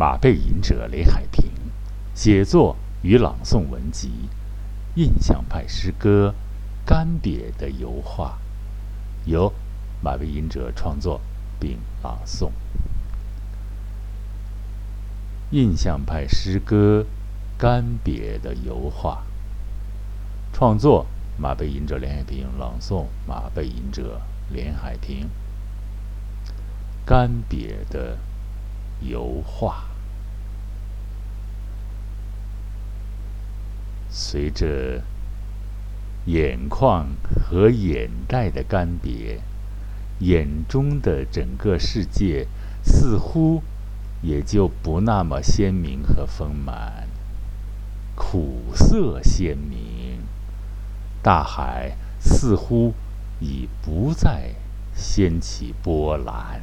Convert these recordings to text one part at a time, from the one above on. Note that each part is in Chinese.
马背吟者雷海平，写作与朗诵文集，印象派诗歌《干瘪的油画》，由马背吟者创作并朗诵。印象派诗歌《干瘪的油画》，创作马背吟者连海平，朗诵马背吟者连海平。干瘪的油画。随着眼眶和眼袋的干瘪，眼中的整个世界似乎也就不那么鲜明和丰满，苦涩鲜明。大海似乎已不再掀起波澜。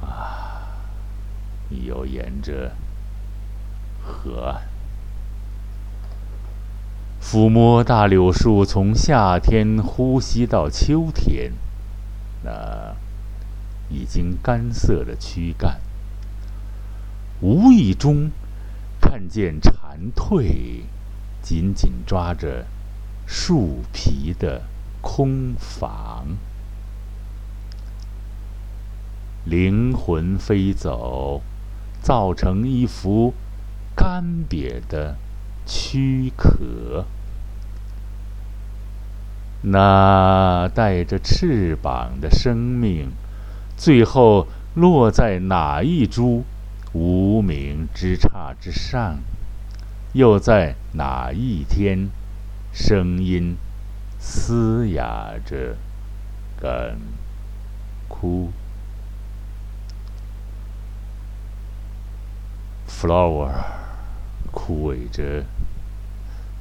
啊，你又沿着。河岸，抚摸大柳树从夏天呼吸到秋天，那已经干涩的躯干，无意中看见蝉蜕紧紧抓着树皮的空房，灵魂飞走，造成一幅。干瘪的躯壳，那带着翅膀的生命，最后落在哪一株无名之杈之上？又在哪一天，声音嘶哑着干枯？Flower。枯萎着，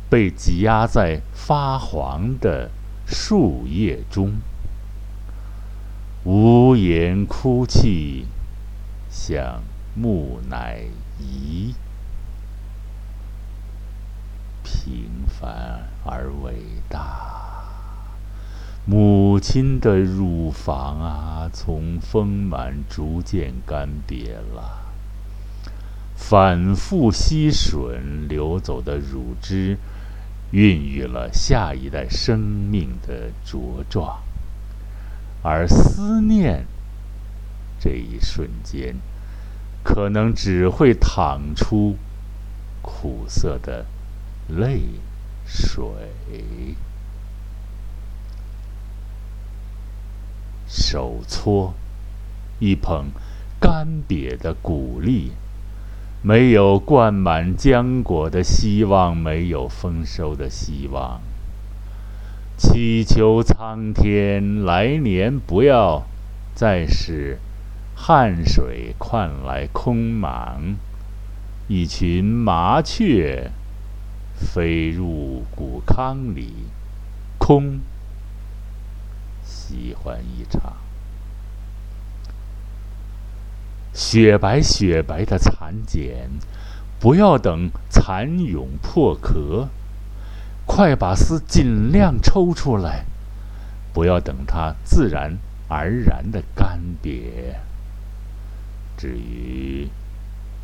被挤压在发黄的树叶中，无言哭泣，像木乃伊，平凡而伟大。母亲的乳房啊，从丰满逐渐干瘪了。反复吸吮流走的乳汁，孕育了下一代生命的茁壮。而思念，这一瞬间，可能只会淌出苦涩的泪水。手搓一捧干瘪的谷粒。没有灌满浆果的希望，没有丰收的希望。祈求苍天来年不要再使汗水换来空茫，一群麻雀飞入谷糠里，空喜欢一场。雪白雪白的蚕茧，不要等蚕蛹破壳，快把丝尽量抽出来，不要等它自然而然的干瘪。至于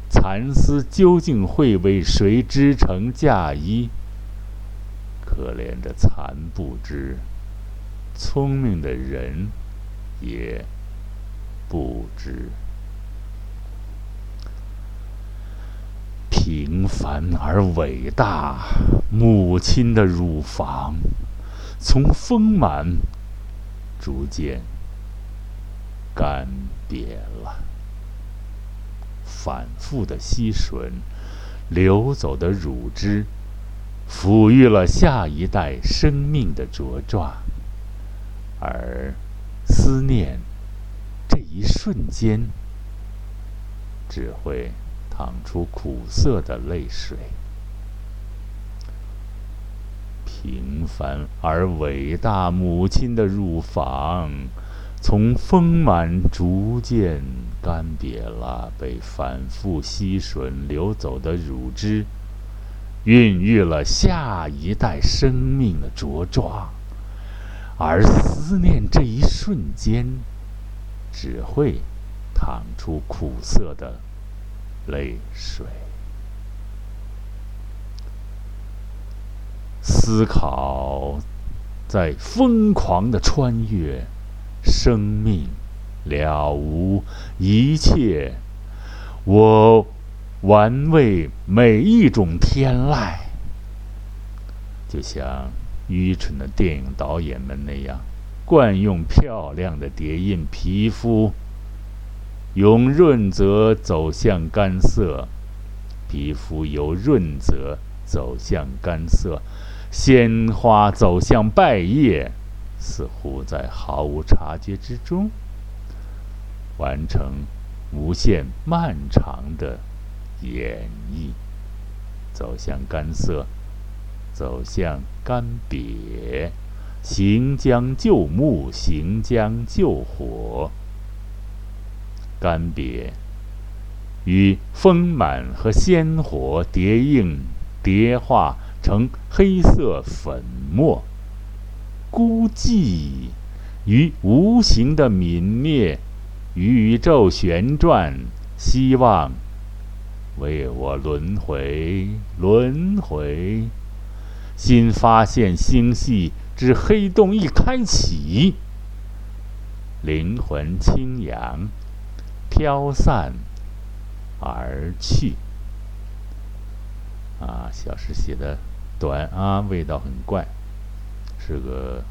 蚕丝究竟会为谁织成嫁衣，可怜的蚕不知，聪明的人也不知。平凡而伟大，母亲的乳房从丰满逐渐干瘪了。反复的吸吮流走的乳汁，抚育了下一代生命的茁壮。而思念这一瞬间，只会。淌出苦涩的泪水。平凡而伟大母亲的乳房，从丰满逐渐干瘪了，被反复吸吮流走的乳汁，孕育了下一代生命的茁壮。而思念这一瞬间，只会淌出苦涩的泪水。思考，在疯狂的穿越，生命了无一切。我玩味每一种天籁，就像愚蠢的电影导演们那样，惯用漂亮的叠印皮肤，由润泽走向干涩，皮肤由润泽走向干涩。鲜花走向败叶，似乎在毫无察觉之中完成无限漫长的演绎。走向干涩，走向干瘪，行将就木，行将就火。干瘪与丰满和鲜活叠映叠化。成黑色粉末，孤寂与无形的泯灭，宇宙旋转，希望为我轮回轮回。新发现星系之黑洞一开启，灵魂轻扬，飘散而去。啊，小诗写的。短啊，味道很怪，是个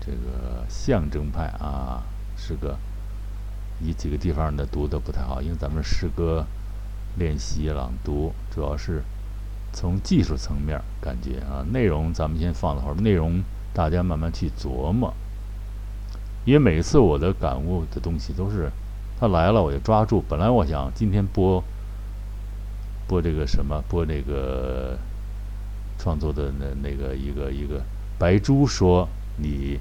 这个象征派啊，是个你几个地方的读的不太好，因为咱们诗歌练习朗读主要是从技术层面感觉啊，内容咱们先放在后面，内容大家慢慢去琢磨。因为每次我的感悟的东西都是他来了我就抓住，本来我想今天播播这个什么，播那个。创作的那那个一个一个白猪说你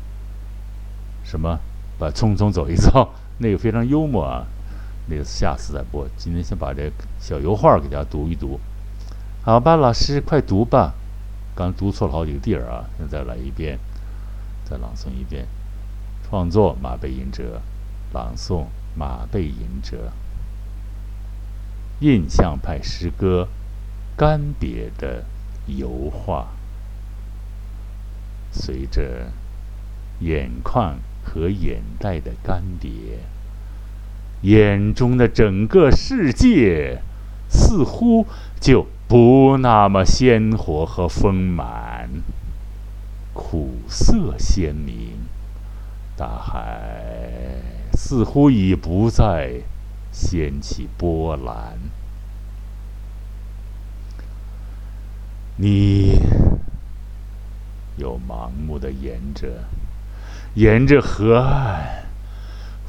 什么把匆匆走一遭那个非常幽默啊，那个下次再播。今天先把这小油画给大家读一读，好吧，老师快读吧。刚读错了好几个地儿啊，现在来一遍，再朗诵一遍。创作马背吟者，朗诵马背吟者。印象派诗歌，干瘪的。油画，随着眼眶和眼袋的干瘪，眼中的整个世界似乎就不那么鲜活和丰满，苦涩鲜明，大海似乎已不再掀起波澜。你又盲目的沿着沿着河岸，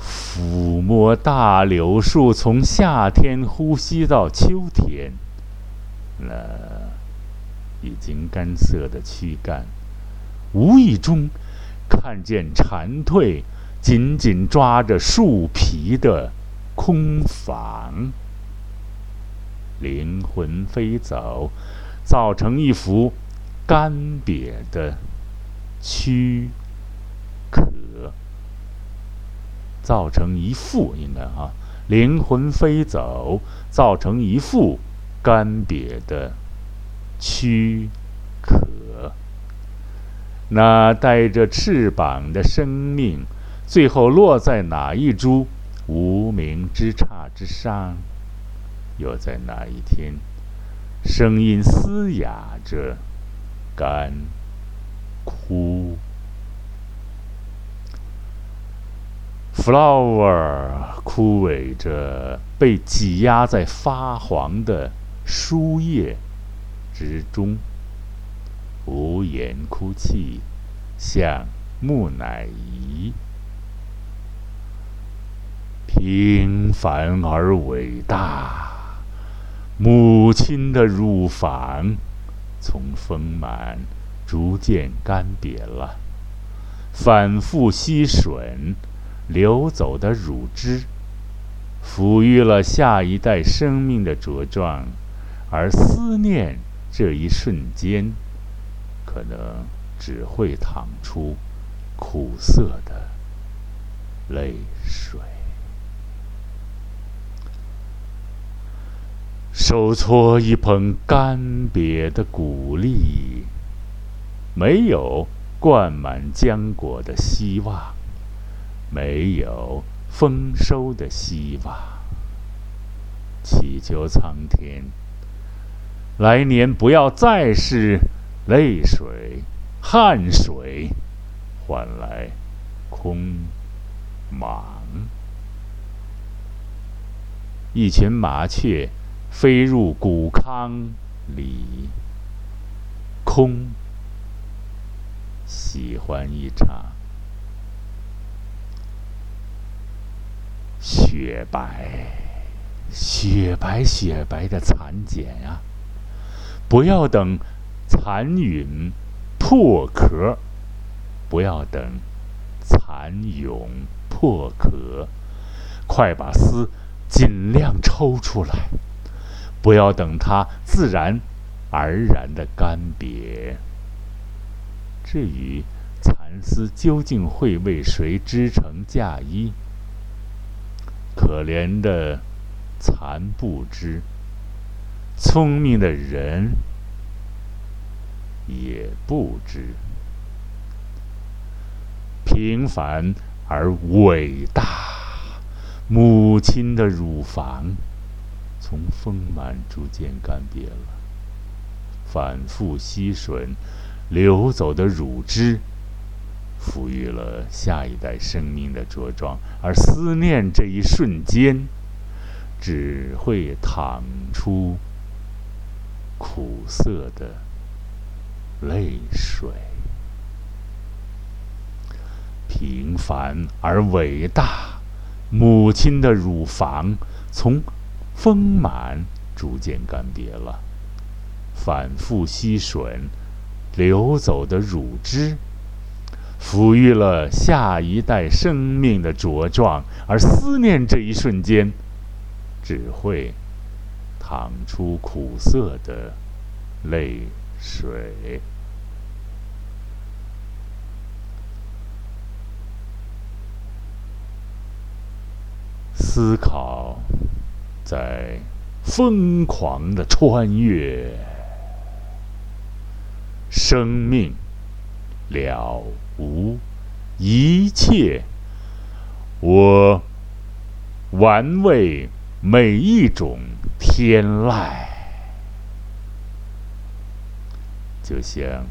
抚摸大柳树从夏天呼吸到秋天，那已经干涩的躯干，无意中看见蝉蜕紧紧抓着树皮的空房，灵魂飞走。造成一幅干瘪的躯壳，造成一副应该哈灵魂飞走，造成一副干瘪的躯壳。那带着翅膀的生命，最后落在哪一株无名之杈之上？又在哪一天？声音嘶哑着，干枯。Flower 枯萎着，被挤压在发黄的书页之中，无言哭泣，像木乃伊。平凡而伟大。母亲的乳房从丰满逐渐干瘪了，反复吸吮流走的乳汁，抚育了下一代生命的茁壮，而思念这一瞬间，可能只会淌出苦涩的泪水。手搓一捧干瘪的谷粒，没有灌满浆果的希望，没有丰收的希望。祈求苍天，来年不要再是泪水、汗水换来空忙。一群麻雀。飞入谷糠里，空。喜欢一场雪白、雪白、雪白的蚕茧啊！不要等蚕蛹破壳，不要等蚕蛹破壳，快把丝尽量抽出来。不要等它自然而然的干瘪。至于蚕丝究竟会为谁织成嫁衣，可怜的蚕不知，聪明的人也不知。平凡而伟大，母亲的乳房。从丰满逐渐干瘪了，反复吸吮流走的乳汁，抚育了下一代生命的茁壮。而思念这一瞬间，只会淌出苦涩的泪水。平凡而伟大，母亲的乳房从。丰满逐渐干瘪了，反复吸吮流走的乳汁，抚育了下一代生命的茁壮。而思念这一瞬间，只会淌出苦涩的泪水。思考。在疯狂的穿越，生命了无一切，我玩味每一种天籁，就像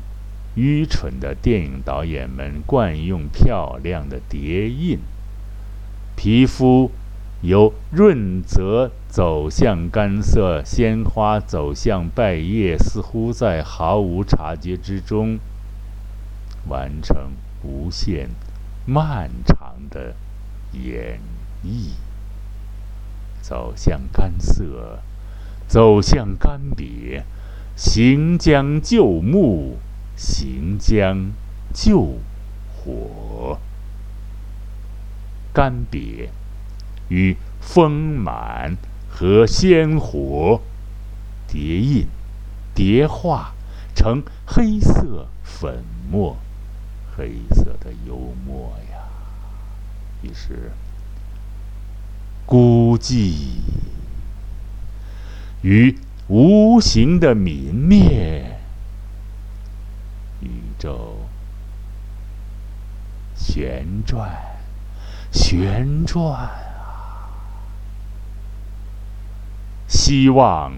愚蠢的电影导演们惯用漂亮的叠印，皮肤。由润泽走向干涩，鲜花走向败叶，似乎在毫无察觉之中完成无限漫长的演绎。走向干涩，走向干瘪，行将就木，行将就火，干瘪。与丰满和鲜活叠印、叠化成黑色粉末，黑色的幽默呀。于是，孤寂与无形的泯灭，宇宙旋转，旋转。希望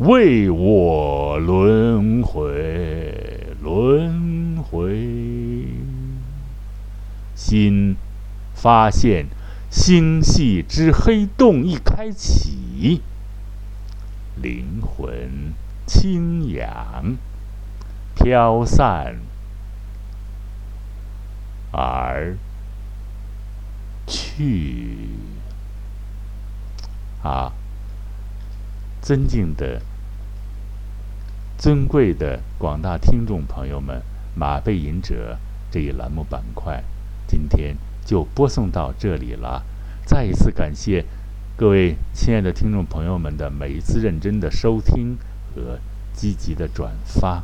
为我轮回，轮回。心发现星系之黑洞一开启，灵魂轻扬飘散而去啊。尊敬的、尊贵的广大听众朋友们，《马背吟者》这一栏目板块，今天就播送到这里了。再一次感谢各位亲爱的听众朋友们的每一次认真的收听和积极的转发。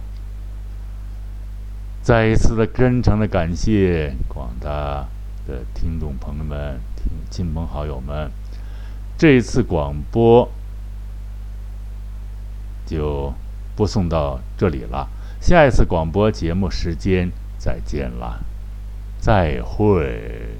再一次的真诚的感谢广大的听众朋友们、亲朋好友们，这一次广播。就播送到这里了。下一次广播节目时间再见了，再会。